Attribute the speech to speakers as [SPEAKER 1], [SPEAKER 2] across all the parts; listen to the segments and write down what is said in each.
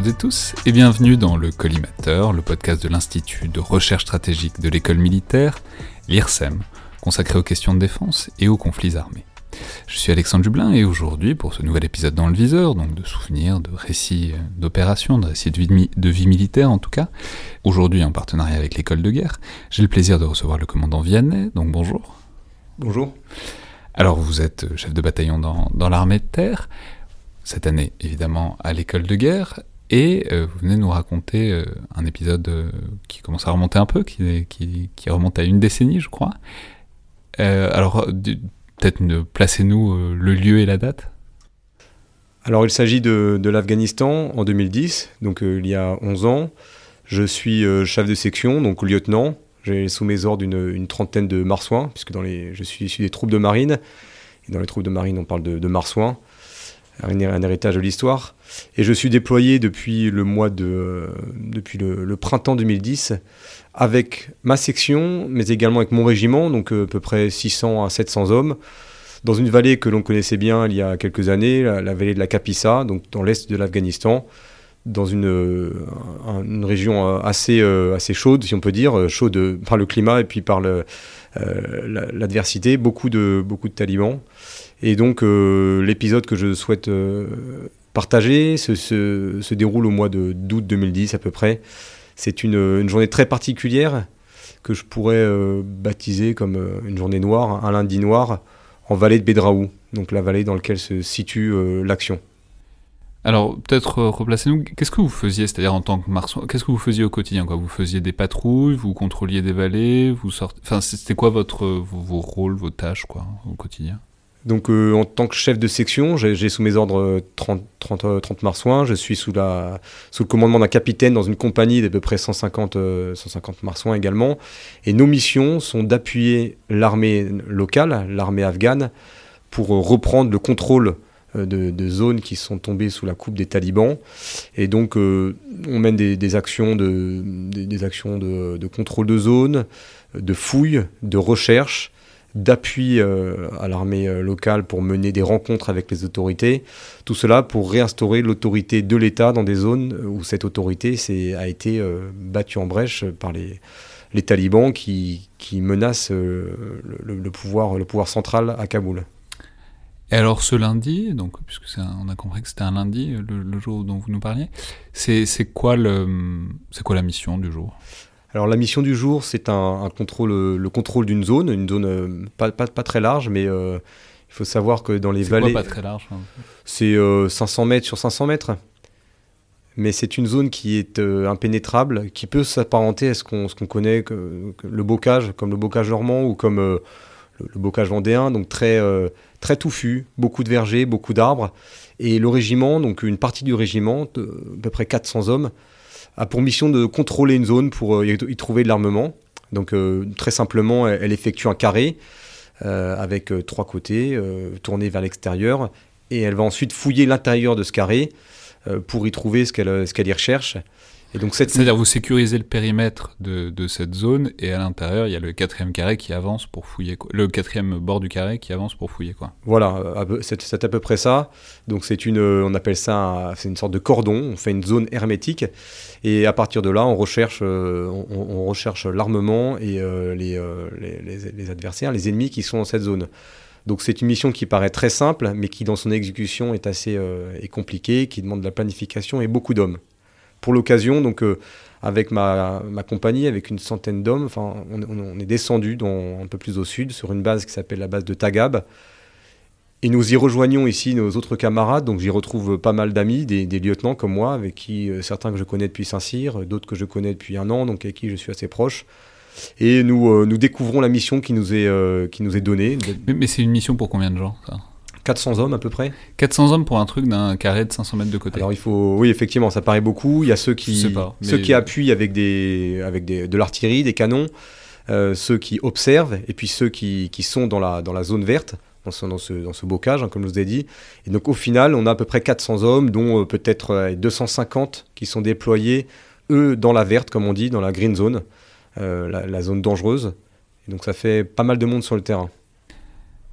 [SPEAKER 1] Toutes et tous et bienvenue dans le Collimateur, le podcast de l'Institut de recherche stratégique de l'école militaire, l'IRSEM, consacré aux questions de défense et aux conflits armés. Je suis Alexandre Dublin et aujourd'hui, pour ce nouvel épisode dans le viseur, donc de souvenirs, de récits d'opérations, de récits de vie, de vie militaire en tout cas, aujourd'hui en partenariat avec l'école de guerre, j'ai le plaisir de recevoir le commandant Vianney, donc bonjour.
[SPEAKER 2] Bonjour.
[SPEAKER 1] Alors vous êtes chef de bataillon dans, dans l'armée de terre, cette année évidemment à l'école de guerre, et euh, vous venez nous raconter euh, un épisode euh, qui commence à remonter un peu, qui, remonte à une décennie je crois. alors peut-être placez-nous le lieu et la date?
[SPEAKER 2] Alors il s'agit de, l'Afghanistan en 2010, donc il y a 11 ans. Je suis chef de section, donc lieutenant. J'ai sous mes ordres une, trentaine de marsouins, puisque je suis issu des troupes de marine. Et dans les troupes de marine, on parle de, de marsouins un, héritage de l'histoire. Et je suis déployé depuis le mois de, depuis le, printemps 2010 avec ma section, mais également avec mon régiment, donc euh, à peu près 600 à 700 hommes, dans une vallée que l'on connaissait bien il y a quelques années, la, vallée de la Kapisa, donc dans l'est de l'Afghanistan, dans une, euh, région euh, assez, assez chaude, si on peut dire, chaude par le climat et puis par l'adversité, beaucoup, de, beaucoup de talibans. Et donc euh, l'épisode que je souhaite euh, partager se, se, se, déroule au mois d'août 2010 à peu près. C'est une, une, journée très particulière que je pourrais euh, baptiser comme une journée noire, un lundi noir, en vallée de Bedraou, donc la vallée dans laquelle se situe l'action.
[SPEAKER 1] Alors, peut-être replacez-nous. Qu'est-ce que vous faisiez, c'est-à-dire en tant que marsouin Qu'est-ce que vous faisiez au quotidien quoi? Vous faisiez des patrouilles, vous contrôliez des vallées, vous sortez. Enfin, c'était quoi votre vos, vos, rôles, vos tâches, quoi, au quotidien?
[SPEAKER 2] Donc euh, en tant que chef de section, j'ai sous mes ordres 30, 30, 30, marsouins. Je suis sous, le commandement d'un capitaine dans une compagnie d'à peu près 150, 150 euh, marsouins également. Et nos missions sont d'appuyer l'armée locale, l'armée afghane, pour euh, reprendre le contrôle de, zones qui sont tombées sous la coupe des talibans. Et donc on mène des, actions, de, contrôle de zone, de fouille, de recherche d'appui euh, à l'armée euh, locale pour mener des rencontres avec les autorités. Tout cela pour réinstaurer l'autorité de l'État dans des zones où cette autorité a été euh, battue en brèche par les, talibans qui, menacent le, pouvoir, central à Kaboul.
[SPEAKER 1] Et alors ce lundi, donc puisque on a compris que c'était un lundi, le, jour dont vous nous parliez, c'est quoi la mission du jour?
[SPEAKER 2] Alors la mission du jour, c'est un, un, contrôle, le contrôle d'une zone, une zone euh, pas, pas, pas, très large, mais euh, il faut savoir que dans les vallées...
[SPEAKER 1] Quoi, pas très large hein
[SPEAKER 2] C'est euh, 500 mètres sur 500 mètres. Mais c'est une zone qui est euh, impénétrable, qui peut s'apparenter à ce qu'on connaît, que, que le bocage, comme le bocage normand ou comme le, le, bocage vendéen, donc très, très touffu, beaucoup de vergers, beaucoup d'arbres. Et le régiment, donc une partie du régiment, à peu près 400 hommes, a pour mission de contrôler une zone pour euh, y trouver de l'armement. Donc euh, très simplement, elle, effectue un carré euh, avec trois côtés tournés vers l'extérieur et elle va ensuite fouiller l'intérieur de ce carré pour y trouver ce qu'elle ce qu'elle y recherche.
[SPEAKER 1] C'est-à-dire vous sécurisez le périmètre de, de cette zone et à l'intérieur il y a le quatrième carré qui avance pour fouiller quoi. le quatrième bord du carré qui avance pour fouiller quoi.
[SPEAKER 2] Voilà, c'est à peu près ça. Donc c'est une, on appelle ça, c'est une sorte de cordon. On fait une zone hermétique et à partir de là on recherche, euh, on, on, recherche l'armement et euh, les, euh, les, les, les, adversaires, les ennemis qui sont dans cette zone. Donc c'est une mission qui paraît très simple, mais qui dans son exécution est assez est compliquée, qui demande de la planification et beaucoup d'hommes pour l'occasion, donc euh, avec ma, ma, compagnie, avec une centaine d'hommes, enfin, on, est descendu un peu plus au sud, sur une base qui s'appelle la base de Tagab. Et nous y rejoignons ici nos autres camarades, donc j'y retrouve pas mal d'amis, des, lieutenants comme moi, avec qui euh, certains que je connais depuis Saint-Cyr, d'autres que je connais depuis un an, donc avec qui je suis assez proche. Et nous, euh, nous découvrons la mission qui nous est, qui nous est donnée.
[SPEAKER 1] Mais, c'est une mission pour combien de gens
[SPEAKER 2] 400 hommes à peu près.
[SPEAKER 1] 400 hommes pour un truc d'un carré de 500 mètres de côté.
[SPEAKER 2] Alors il faut, oui effectivement, ça paraît beaucoup. Il y a ceux qui, pas, ceux qui appuient avec des, avec des, de l'artillerie, des canons, euh, ceux qui observent, et puis ceux qui, qui, sont dans la, dans la zone verte, dans ce, dans ce, dans ce bocage, hein, comme je vous ai dit. Et donc au final, on a à peu près 400 hommes, dont euh, peut-être euh, 250 qui sont déployés, eux, dans la verte, comme on dit, dans la green zone, euh, la, la, zone dangereuse. Et donc ça fait pas mal de monde sur le terrain.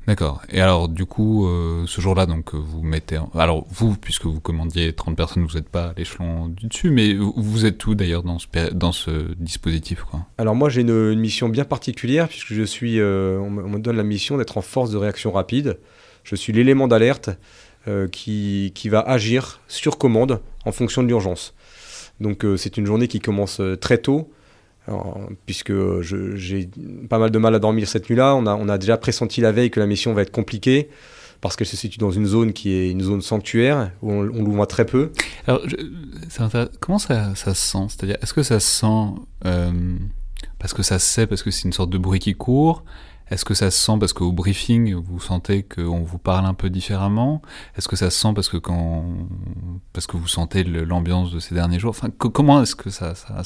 [SPEAKER 1] D'accord. Et alors, du coup, euh, ce jour-là, donc, vous mettez. Alors, vous, puisque vous commandiez 30 personnes, vous n'êtes pas à l'échelon du dessus, mais vous êtes où d'ailleurs dans ce, dans ce dispositif quoi?
[SPEAKER 2] Alors, moi, j'ai une, mission bien particulière, puisque je suis. Euh, on, me donne la mission d'être en force de réaction rapide. Je suis l'élément d'alerte euh, qui, qui, va agir sur commande en fonction de l'urgence. Donc, c'est une journée qui commence très tôt puisque j'ai pas mal de mal à dormir cette nuit-là. On a, déjà pressenti la veille que la mission va être compliquée parce qu'elle se situe dans une zone qui est une zone sanctuaire où on, voit très peu.
[SPEAKER 1] Alors, comment ça, ça se sent? C'est-à-dire, est-ce que ça se sent euh, parce que ça se sait, parce que c'est une sorte de bruit qui court? Est-ce que ça se sent parce qu'au briefing, vous sentez qu'on vous parle un peu différemment? Est-ce que ça se sent parce que, quand, parce que vous sentez l'ambiance de ces derniers jours? Enfin, Comment est-ce que ça, ça,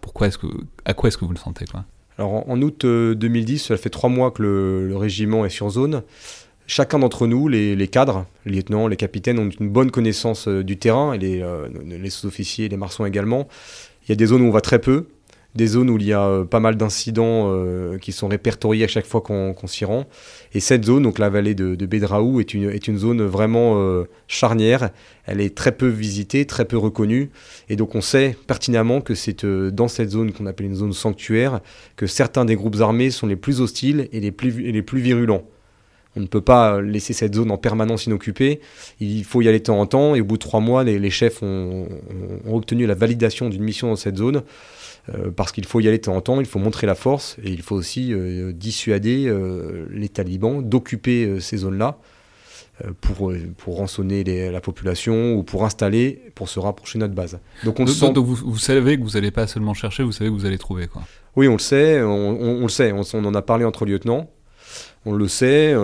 [SPEAKER 1] pourquoi est-ce que, à quoi est-ce que vous le sentez quoi
[SPEAKER 2] Alors en, août 2010, euh, ça fait trois mois que le, régiment est sur zone. Chacun d'entre nous, les, cadres, les lieutenants, les capitaines, ont une bonne connaissance euh, du terrain, et les, euh, les sous-officiers, les marsons également. Il y a des zones où on va très peu, des zones où il y a euh, pas mal d'incidents euh, qui sont répertoriés à chaque fois qu'on s'y rend. Et cette zone, donc la vallée de, de Bedraou, est une, est une zone vraiment euh, charnière. Elle est très peu visitée, très peu reconnue. Et donc on sait pertinemment que c'est dans cette zone qu'on appelle une zone sanctuaire que certains des groupes armés sont les plus hostiles et les plus, et les plus virulents. On ne peut pas laisser cette zone en permanence inoccupée. Il faut y aller de temps en temps. Et au bout de trois mois, les, chefs ont, obtenu la validation d'une mission dans cette zone. Euh, parce qu'il faut y aller de temps en temps, il faut montrer la force et il faut aussi euh, dissuader euh, les talibans d'occuper ces zones-là pour, pour rançonner la population ou pour installer, pour se rapprocher de notre base.
[SPEAKER 1] Donc, on donc, donc vous, savez que vous n'allez pas seulement chercher, vous savez que vous allez trouver quoi.
[SPEAKER 2] Oui, on le sait, on, le sait, on, en a parlé entre lieutenants. On le sait,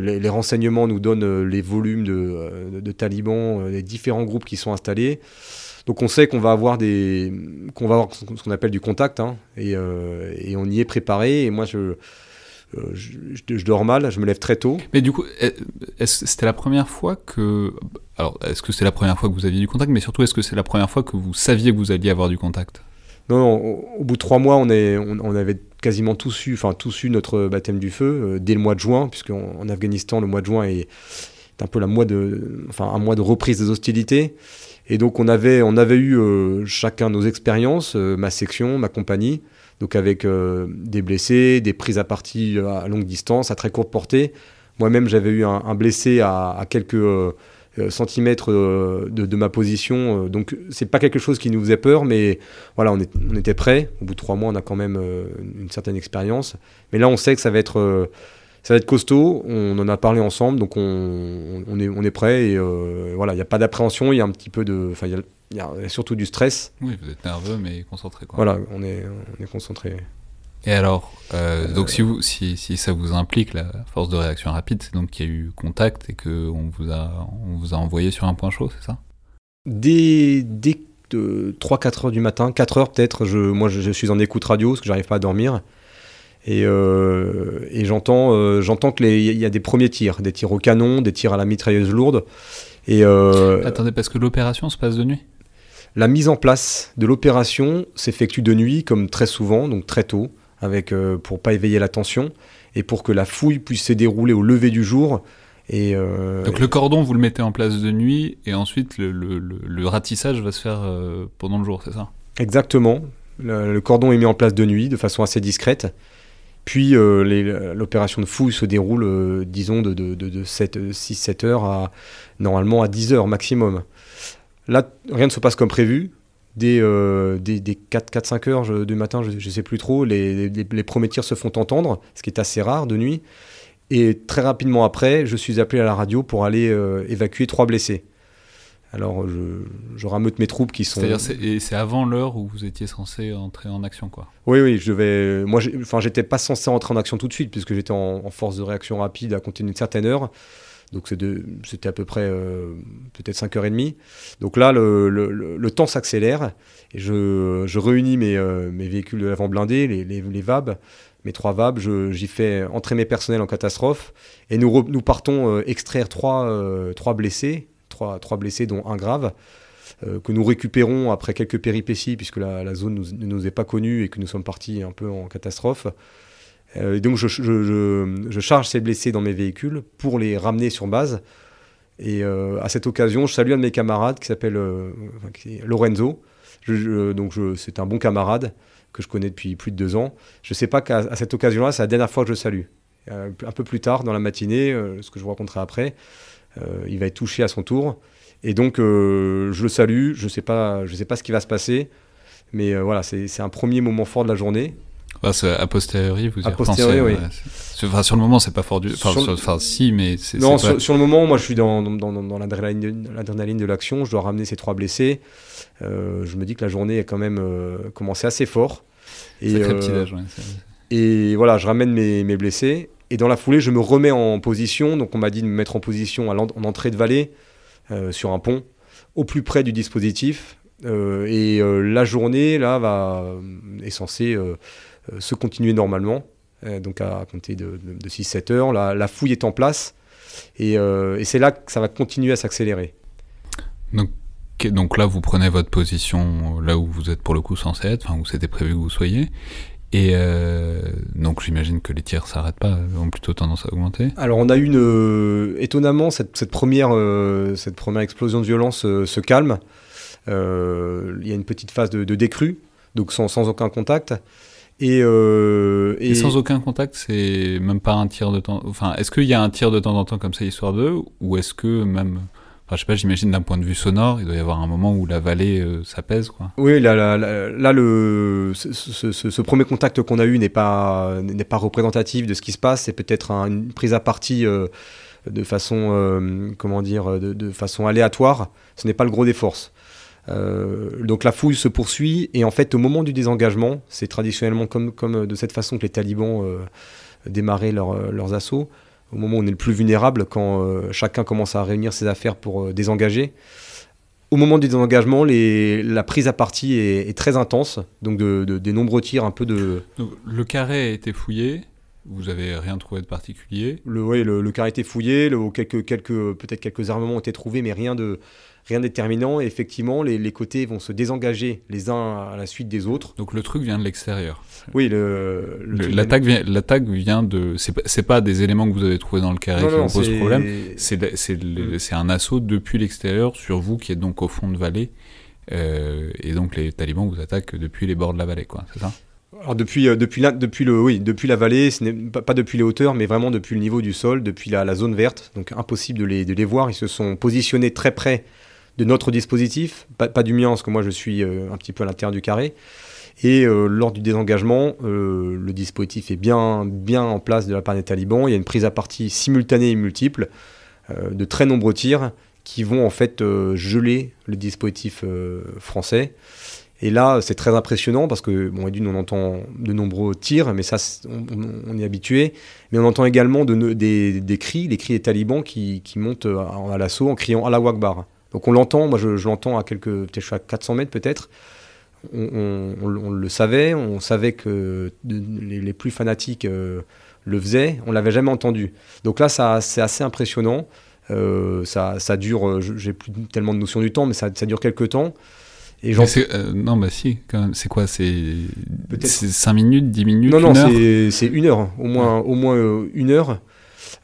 [SPEAKER 2] les, renseignements nous donnent les volumes de, de talibans, les différents groupes qui sont installés. Donc on sait qu'on va avoir des, qu'on va avoir ce qu'on appelle du contact, hein, euh, et, on y est préparé. Et moi, je, euh, je, dors mal, je me lève très tôt.
[SPEAKER 1] Mais du coup, c'était la première fois que, alors, est-ce que c'est la première fois que vous aviez du contact, mais surtout, est-ce que c'est la première fois que vous saviez que vous alliez avoir du contact?
[SPEAKER 2] Non, non, au, bout de trois mois, on, est, on, avait quasiment tous eu, enfin tous eu notre baptême du feu euh, dès le mois de juin, puisque en Afghanistan, le mois de juin est, est un peu la mois de, enfin un mois de reprise des hostilités. Et donc on avait, on avait eu euh, chacun nos expériences, euh, ma section, ma compagnie, donc avec euh, des blessés, des prises à partie à longue distance, à très courte portée. Moi-même j'avais eu un, blessé à, quelques centimètres de, ma position, donc c'est pas quelque chose qui nous faisait peur, mais voilà, on, on était prêts. Au bout de trois mois, on a quand même une certaine expérience. Mais là, on sait que ça va être ça va être costaud, on en a parlé ensemble, donc on, on est, on est prêt. Et euh, voilà, il n'y a pas d'appréhension, il y a un petit peu de. Enfin, il y, a surtout du stress.
[SPEAKER 1] Oui, vous êtes nerveux, mais concentré. Quoi.
[SPEAKER 2] Voilà, on est, on est concentré.
[SPEAKER 1] Et alors, euh, donc si, vous, si, si, ça vous implique la force de réaction rapide, c'est donc qu'il y a eu contact et qu'on vous, a, on vous a envoyé sur un point chaud, c'est ça?
[SPEAKER 2] Dès, dès 3-4 heures du matin, 4 heures peut-être, je, moi je, je, suis en écoute radio parce que j'arrive pas à dormir. Et, euh, et j'entends, euh, j'entends qu'il y a des premiers tirs, des tirs au canon, des tirs à la mitrailleuse lourde.
[SPEAKER 1] Et euh, Attendez, parce que l'opération se passe de nuit
[SPEAKER 2] La mise en place de l'opération s'effectue de nuit, comme très souvent, donc très tôt, avec, pour pas éveiller l'attention et pour que la fouille puisse se dérouler au lever du jour. Et
[SPEAKER 1] Donc le cordon, vous le mettez en place de nuit et ensuite le, le, le ratissage va se faire pendant le jour, c'est ça?
[SPEAKER 2] Exactement. le, cordon est mis en place de nuit de façon assez discrète. Puis euh, l'opération de fouille se déroule, euh, disons, de, de, 6-7 heures à normalement à 10 heures maximum. Là, rien ne se passe comme prévu. Dès, euh, 4-5 heures du matin, je ne sais plus trop, les, les, premiers tirs se font entendre, ce qui est assez rare de nuit. Et très rapidement après, je suis appelé à la radio pour aller euh, évacuer trois blessés. Alors je, je, rameute mes troupes qui sont.
[SPEAKER 1] C'est-à-dire, c'est avant l'heure où vous étiez censé entrer en action, quoi.
[SPEAKER 2] Oui, oui, je vais. Moi, enfin, j'étais pas censé entrer en action tout de suite puisque j'étais en, force de réaction rapide à compter d'une certaine heure. Donc c'était à peu près euh, peut-être 5h30. Donc là, le, le, le temps s'accélère et je, je réunis mes, euh, mes, véhicules de l'avant blindé, les, les, les, VAB, mes trois VAB. J'y fais entrer mes personnels en catastrophe et nous, nous partons euh, extraire trois, trois blessés trois, blessés, dont un grave, euh, que nous récupérons après quelques péripéties, puisque la, zone ne nous, est pas connue et que nous sommes partis un peu en catastrophe. et donc je, je, charge ces blessés dans mes véhicules pour les ramener sur base. Et à cette occasion, je salue un de mes camarades qui s'appelle Lorenzo. donc c'est un bon camarade que je connais depuis plus de deux ans. Je ne sais pas qu'à cette occasion-là, c'est la dernière fois que je le salue. un peu plus tard dans la matinée, ce que je vous raconterai après, il va être touché à son tour. Et donc, euh, je le salue. Je ne sais, pas, je sais pas ce qui va se passer. Mais euh, voilà, c'est un premier moment fort de la journée.
[SPEAKER 1] Bah, a posteriori, vous y
[SPEAKER 2] a posteriori, oui.
[SPEAKER 1] Enfin, sur le moment, c'est pas fort du. Enfin, si, mais c'est.
[SPEAKER 2] Non, sur, le moment, moi, je suis dans, dans, dans, l'adrénaline de l'action. Je dois ramener ces trois blessés. Euh, je me dis que la journée a quand même commencé assez fort.
[SPEAKER 1] Et, petit âge,
[SPEAKER 2] et voilà, je ramène mes, mes, blessés. Et dans la foulée, je me remets en position. Donc, on m'a dit de me mettre en position en entrée de vallée. Euh, sur un pont, au plus près du dispositif. Euh, et euh, la journée, là, va, est censée se continuer normalement, donc à compter de, 6-7 heures. La, fouille est en place, et, c'est là que ça va continuer à s'accélérer.
[SPEAKER 1] Donc, là, vous prenez votre position là où vous êtes pour le coup censé être, où c'était prévu que vous soyez, et euh, donc j'imagine que les tirs s'arrêtent pas, ont plutôt tendance à augmenter.
[SPEAKER 2] Alors on a eu une, euh, étonnamment cette, cette première, euh, cette première explosion de violence se calme. Il y a une petite phase de, décrue, donc sans, sans, aucun contact.
[SPEAKER 1] Et, et... sans aucun contact, c'est même pas un tir de temps. Enfin, est-ce qu'il y a un tir de temps en temps comme ça histoire d'eux, ou est-ce que même Enfin, je sais pas, j'imagine d'un point de vue sonore, il doit y avoir un moment où la vallée euh, s'apaise, quoi.
[SPEAKER 2] Oui, là, ce, premier contact qu'on a eu n'est pas, représentatif de ce qui se passe. C'est peut-être une prise à partie euh, de façon, euh, comment dire, de, façon aléatoire. Ce n'est pas le gros des forces. donc la fouille se poursuit et en fait au moment du désengagement, c'est traditionnellement comme de cette façon que les talibans démarraient leurs assauts au moment où on est le plus vulnérable, quand euh, chacun commence à réunir ses affaires pour euh, désengager. Au moment du désengagement, les, la prise à partie est, très intense, donc de, des nombreux tirs, un peu de...
[SPEAKER 1] le carré a été fouillé, vous avez rien trouvé de particulier.
[SPEAKER 2] Le, Oui, le, carré a été fouillé, le, quelques, quelques, peut-être quelques armements ont été trouvés, mais rien de, rien de déterminant. Et effectivement, les, les, côtés vont se désengager les uns à la suite des autres.
[SPEAKER 1] Donc le truc vient de l'extérieur.
[SPEAKER 2] Oui,
[SPEAKER 1] l'attaque vient, l'attaque vient de. C'est pas, pas des éléments que vous avez trouvés dans le carré qui vous posent problème. C'est un assaut depuis l'extérieur sur vous qui êtes donc au fond de vallée. Euh, et donc les talibans vous attaquent depuis les bords de la vallée, quoi. C'est ça?
[SPEAKER 2] Alors depuis, euh, depuis, la, depuis, le, oui, depuis la vallée, ce n'est pas, pas, depuis les hauteurs, mais vraiment depuis le niveau du sol, depuis la, la, zone verte. Donc impossible de les, de les voir. Ils se sont positionnés très près de notre dispositif, pas, du mien, parce que moi je suis euh, un petit peu à l'intérieur du carré. Et euh, lors du désengagement, euh, le dispositif est bien, bien en place de la part des talibans. Il y a une prise à partie simultanée et multiple de très nombreux tirs qui vont en fait geler le dispositif français. Et là, c'est très impressionnant parce que, bon, d'une, on entend de nombreux tirs, mais ça, on, est habitué. Mais on entend également de, des, des, cris, les cris des talibans qui, qui montent à, à l'assaut en criant Allah Akbar. Donc on l'entend, moi je, l'entends à quelques, peut-être à 400 mètres peut-être. On, le savait, on savait que les, plus fanatiques euh, le faisaient, on l'avait jamais entendu. Donc là, c'est assez impressionnant. Euh, ça, ça, dure, euh, j'ai plus tellement de notion du temps, mais ça, ça dure quelques temps.
[SPEAKER 1] Et non, bah si, quand même. C'est quoi C'est 5 minutes, 10 minutes
[SPEAKER 2] Non, non, c'est une heure. Au moins, au moins une heure.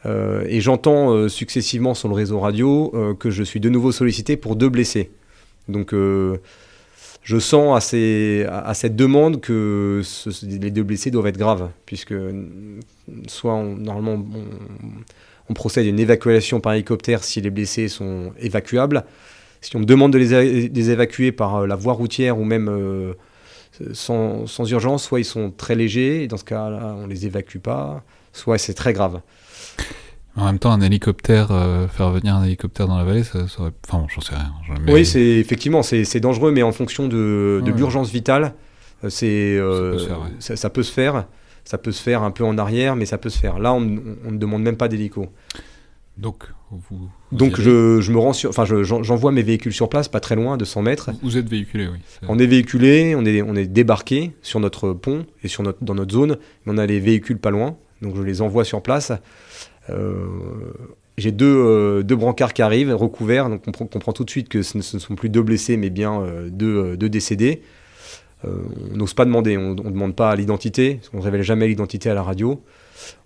[SPEAKER 2] Euh, et j'entends euh, successivement sur le réseau radio euh, que je suis de nouveau sollicité pour deux blessés. Donc je sens à, cette demande que les deux blessés doivent être graves, puisque soit normalement on, procède à une évacuation par hélicoptère si les blessés sont évacuables. Si on me demande de les, évacuer par la voie routière ou même sans, sans, urgence, soit ils sont très légers, et dans ce cas-là on ne les évacue pas, soit c'est très grave.
[SPEAKER 1] En même temps, un hélicoptère, euh, faire venir un hélicoptère dans la vallée, ça, ça aurait... Enfin, j'en sais rien.
[SPEAKER 2] Oui, c'est effectivement, c'est dangereux, mais en fonction de, de l'urgence vitale, euh, c'est euh, ça, peut se faire. Ça peut se faire un peu en arrière, mais ça peut se faire. Là, on, ne demande même pas d'hélico.
[SPEAKER 1] Donc, vous,
[SPEAKER 2] Donc je, je, me rends sur, enfin, j'envoie mes véhicules sur place, pas très loin, 200 mètres.
[SPEAKER 1] Vous êtes véhiculé, oui.
[SPEAKER 2] On est véhiculé, on est, on est débarqué sur notre pont et sur notre, dans notre zone. On a les véhicules pas loin, donc je les envoie sur place. Euh, j'ai deux, euh, deux, brancards qui arrivent, recouverts, donc on comprend tout de suite que ce ne, sont plus deux blessés, mais bien euh, deux, deux, décédés. on n'ose pas demander, on ne demande pas l'identité, on ne révèle jamais l'identité à la radio.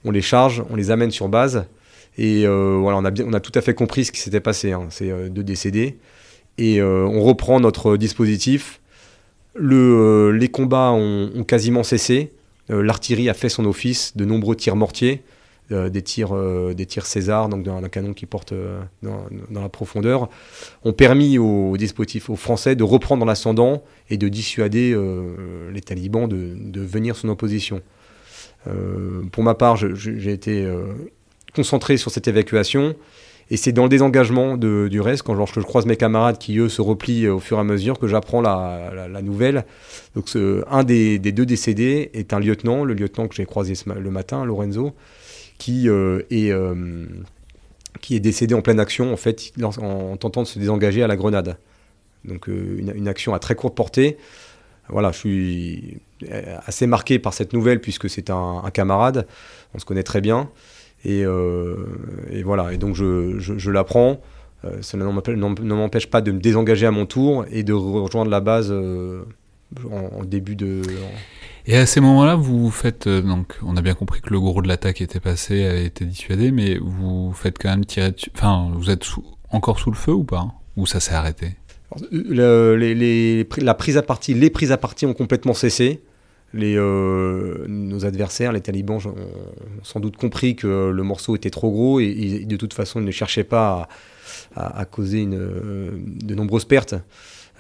[SPEAKER 2] On les charge, on les amène sur base. Et voilà, on a, on a tout à fait compris ce qui s'était passé. Hein. C'est deux décédés. Et on reprend notre dispositif. Le, les combats ont quasiment cessé. L'artillerie a fait son office, de nombreux tirs mortiers. Euh, des, tirs, euh, des tirs César, donc d'un canon qui porte euh, dans, la profondeur, ont permis aux, dispositifs, aux Français de reprendre l'ascendant et de dissuader les talibans de, de, venir son opposition. pour ma part, j'ai été concentré sur cette évacuation. Et c'est dans le désengagement du reste, quand je croise mes camarades qui, eux, se replient au fur et à mesure, que j'apprends la, nouvelle. Donc, un des, deux décédés est un lieutenant, le lieutenant que j'ai croisé le matin, Lorenzo, qui euh, est euh, qui est décédé en pleine action en fait en, tentant de se désengager à la grenade. Donc euh, une, action à très courte portée. Voilà, je suis assez marqué par cette nouvelle puisque c'est un, camarade, on se connaît très bien. Et, voilà, et donc je, je, l'apprends. ça ne m'empêche pas de me désengager à mon tour et de rejoindre la base en, début de.
[SPEAKER 1] Et à ces moments-là, vous faites euh, donc, on a bien compris que le gros de l'attaque était passé, a été dissuadé, mais vous faites quand même tirer dessus. Enfin, vous êtes encore sous le feu ou pas? Ou ça s'est arrêté?
[SPEAKER 2] Les, La prise à partie, les prises à partie ont complètement cessé. Les, euh, nos adversaires, les talibans, ont sans doute compris que le morceau était trop gros et, de toute façon, ils ne cherchaient pas à, causer une, de nombreuses pertes.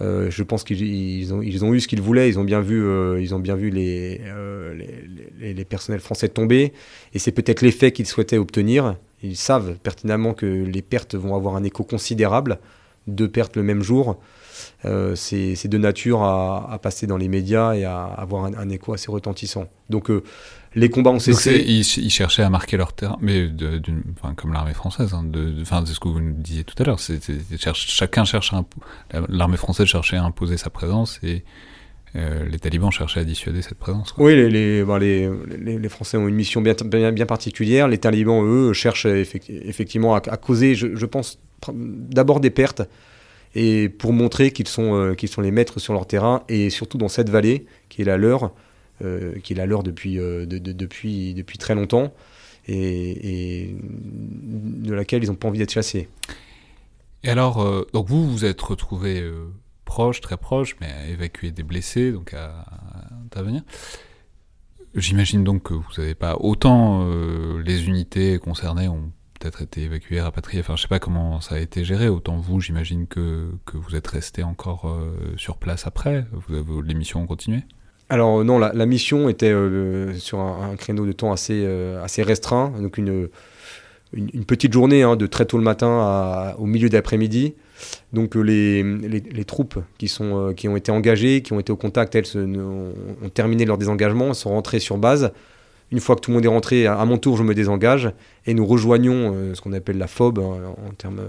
[SPEAKER 2] Euh, je pense qu'ils ont, eu ce qu'ils voulaient. Ils ont bien vu, euh, ils ont bien vu euh, les, les, personnels français tomber. Et c'est peut-être l'effet qu'ils souhaitaient obtenir. Ils savent pertinemment que les pertes vont avoir un écho considérable. Deux pertes le même jour. C'est de nature à, passer dans les médias et à avoir un, un écho assez retentissant. Donc les combats ont cessé.
[SPEAKER 1] Ils, ils, cherchaient à marquer leur terrain, mais comme l'armée française, hein, de, c'est ce que vous nous disiez tout à l'heure. Chacun cherche l'armée française cherchait à imposer sa présence et euh, les talibans cherchaient à dissuader cette présence.
[SPEAKER 2] Oui, les, les, les, Français ont une mission bien, bien, particulière. Les talibans, eux, cherchent effectivement à, causer, je, pense, d'abord des pertes et pour montrer qu'ils sont, euh, qu'ils sont les maîtres sur leur terrain et surtout dans cette vallée qui est la leur. Euh, qui est la leur depuis, euh, depuis, depuis très longtemps et, de laquelle ils n'ont pas envie d'être chassés.
[SPEAKER 1] Et alors, donc vous vous êtes retrouvé proche, très proche, mais à évacuer des blessés, donc à, intervenir. J'imagine donc que vous n'avez pas autant les unités concernées ont peut-être été évacuées, rapatriées. Enfin, je sais pas comment ça a été géré. Autant vous, j'imagine que, que vous êtes resté encore sur place après. Vous, les missions ont continué?
[SPEAKER 2] Alors non, la, mission était euh, sur un, créneau de temps assez, euh, assez restreint, donc une, une, petite journée hein, de très tôt le matin au milieu d'après-midi. Donc euh, les, les, troupes qui, sont, qui ont été engagées, qui ont été au contact, elles ont, terminé leur désengagement, sont rentrées sur base. Une fois que tout le monde est rentré, à, mon tour, je me désengage et nous rejoignons ce qu'on appelle la FOB hein, en termes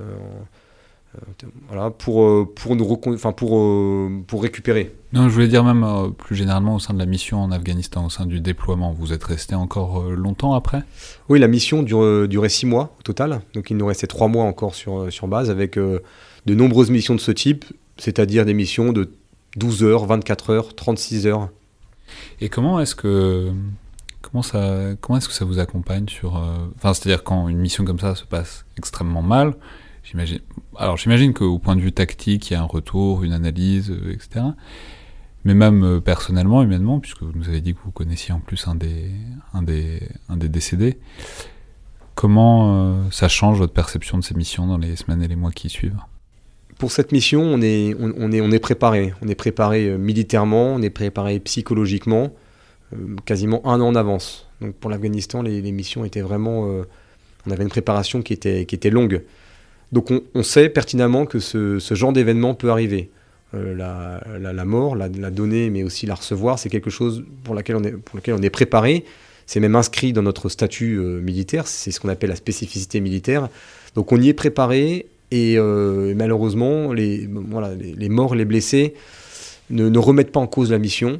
[SPEAKER 2] euh, voilà, pour, euh, pour, nous enfin pour, euh, pour récupérer.
[SPEAKER 1] Non, je voulais dire même plus généralement au sein de la mission en Afghanistan, au sein du déploiement, vous êtes resté encore longtemps après?
[SPEAKER 2] Oui, la mission dure, durait six mois au total, donc il nous restait trois mois encore sur, sur base avec de nombreuses missions de ce type, c'est-à-dire des missions de 12 heures, 24 heures, 36 heures.
[SPEAKER 1] Et comment est-ce que comment ça comment est-ce que ça vous accompagne sur enfin c'est-à-dire quand une mission comme ça se passe extrêmement mal J'imagine. Alors j'imagine qu'au point de vue tactique, il y a un retour, une analyse, euh, etc. Mais même euh, personnellement, humainement, puisque vous nous avez dit que vous connaissiez en plus un des, un des, un des décédés, comment euh, ça change votre perception de ces missions dans les semaines et les mois qui suivent?
[SPEAKER 2] Pour cette mission, on est, on, est, on est préparé. On est préparé militairement, on est préparé psychologiquement, quasiment un an en avance. Donc pour l'Afghanistan, les, missions étaient vraiment. on avait une préparation qui était, qui était longue. Donc on, sait pertinemment que ce, genre d'événement peut arriver. Euh, la, mort, la, donner, mais aussi la recevoir, c'est quelque chose pour laquelle on est, pour lequel on est préparé. C'est même inscrit dans notre statut euh, militaire, c'est ce qu'on appelle la spécificité militaire. Donc on y est préparé et euh, malheureusement, les, voilà, les, morts, les blessés ne, remettent pas en cause la mission.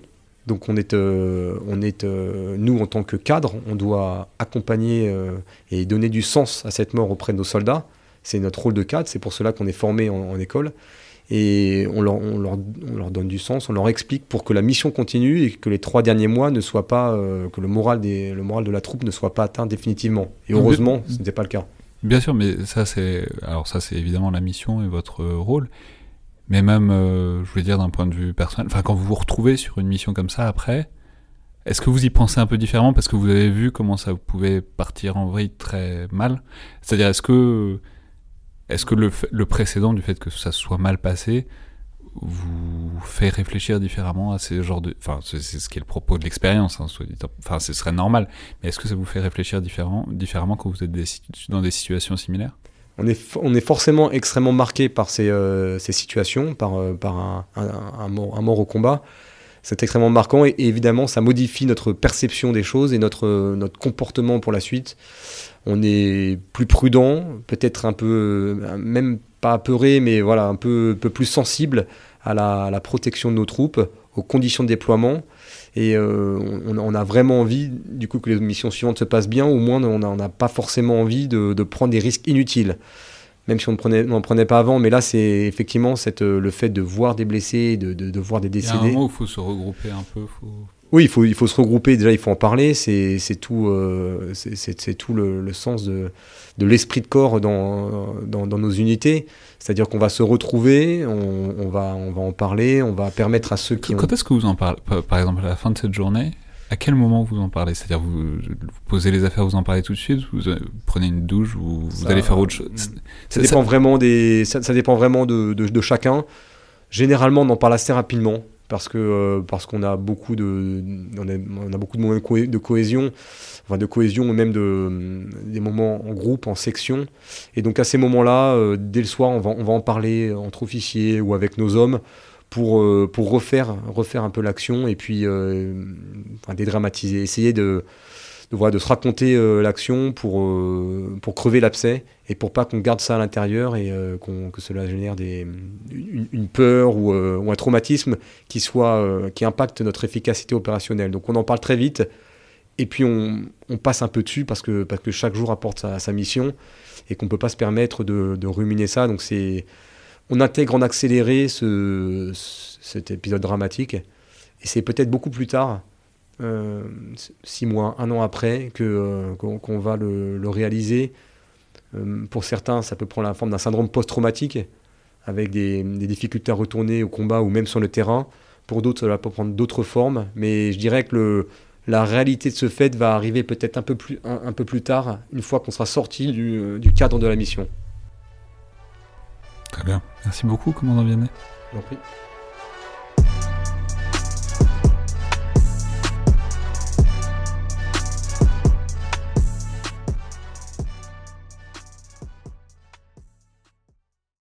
[SPEAKER 2] Donc on est, on est nous en tant que cadre, on doit accompagner et donner du sens à cette mort auprès de nos soldats. C'est notre rôle de cadre, c'est pour cela qu'on est formé en, école. et on leur, on, leur, on leur, donne du sens, on leur explique pour que la mission continue et que les trois derniers mois ne soient pas, euh, que le moral, des, le moral de la troupe ne soit pas atteint définitivement. Et heureusement, ce n'était pas le cas.
[SPEAKER 1] Bien sûr, mais ça c'est, alors ça c'est évidemment la mission et votre rôle, mais même, euh, je veux dire d'un point de vue personnel, enfin quand vous vous retrouvez sur une mission comme ça après, est-ce que vous y pensez un peu différemment parce que vous avez vu comment ça pouvait partir en vrille très mal? C'est-à-dire, est-ce que, est-ce que le, précédent du fait que ça soit mal passé vous fait réfléchir différemment à ces genres de... Enfin, c'est ce qui est le propos de l'expérience, hein, enfin, ce serait normal. Mais est-ce que ça vous fait réfléchir différemment, différemment quand vous êtes dans des situations similaires?
[SPEAKER 2] On est, on est forcément extrêmement marqué par ces, euh, ces situations, par, euh, par un, un, mort, un mort au combat c'est extrêmement marquant et, évidemment ça modifie notre perception des choses et notre, notre comportement pour la suite. On est plus prudent, peut-être un peu, même pas apeuré, mais voilà, un peu, peu plus sensible à la, protection de nos troupes, aux conditions de déploiement. Et euh, on, on, a vraiment envie, du coup, que les missions suivantes se passent bien, au moins on n'a pas forcément envie de, de prendre des risques inutiles même si on n'en prenait pas avant. Mais là, c'est effectivement cette, euh, le fait de voir des blessés, de, de, de voir des décédés. Il y a un
[SPEAKER 1] moment où il faut se regrouper un peu. Faut...
[SPEAKER 2] Oui, il faut, il faut se regrouper. Déjà, il faut en parler. C'est tout, euh, c'est tout le, le, sens de, de l'esprit de corps dans, dans, dans nos unités. C'est-à-dire qu'on va se retrouver, on, on, va, on va en parler, on va permettre à ceux qui.
[SPEAKER 1] Quand
[SPEAKER 2] ont...
[SPEAKER 1] est-ce que vous en parlez Par exemple, à la fin de cette journée, à quel moment vous en parlez? C'est-à-dire, vous, vous, posez les affaires, vous en parlez tout de suite, vous, euh, prenez une douche, vous, vous allez faire autre chose?
[SPEAKER 2] Ça, dépend, ça... Vraiment des, ça, ça, dépend vraiment de, de, de, chacun. Généralement, on en parle assez rapidement parce que euh, parce qu'on a beaucoup de on a, beaucoup de moments de cohésion enfin de cohésion même de des moments en groupe en section. Et donc à ces moments-là euh, dès le soir on va on va en parler entre officiers ou avec nos hommes pour, euh, pour refaire, refaire un peu l'action et puis euh, enfin, dédramatiser, essayer de, de, voilà, de se raconter euh, l'action pour, euh, pour crever l'abcès et pour pas qu'on garde ça à l'intérieur et euh, qu que cela génère une, peur ou, un traumatisme qui, soit, qui impacte notre efficacité opérationnelle. Donc on en parle très vite et puis on, passe un peu dessus parce que, parce que chaque jour apporte sa, mission et qu'on ne peut pas se permettre de, de ruminer ça. Donc c'est on intègre en accéléré ce, cet épisode dramatique. Et c'est peut-être beaucoup plus tard, euh, six mois, un an après, que euh, qu'on qu va le, le réaliser. Euh, pour certains, ça peut prendre la forme d'un syndrome post-traumatique, avec des, des, difficultés à retourner au combat ou même sur le terrain. Pour d'autres, ça peut prendre d'autres formes. Mais je dirais que le, la réalité de ce fait va arriver peut-être un, peu plus, un, un peu plus tard, une fois qu'on sera sorti du, du cadre de la mission.
[SPEAKER 1] Très bien. Merci beaucoup, commandant Vianney.
[SPEAKER 2] Je vous en prie.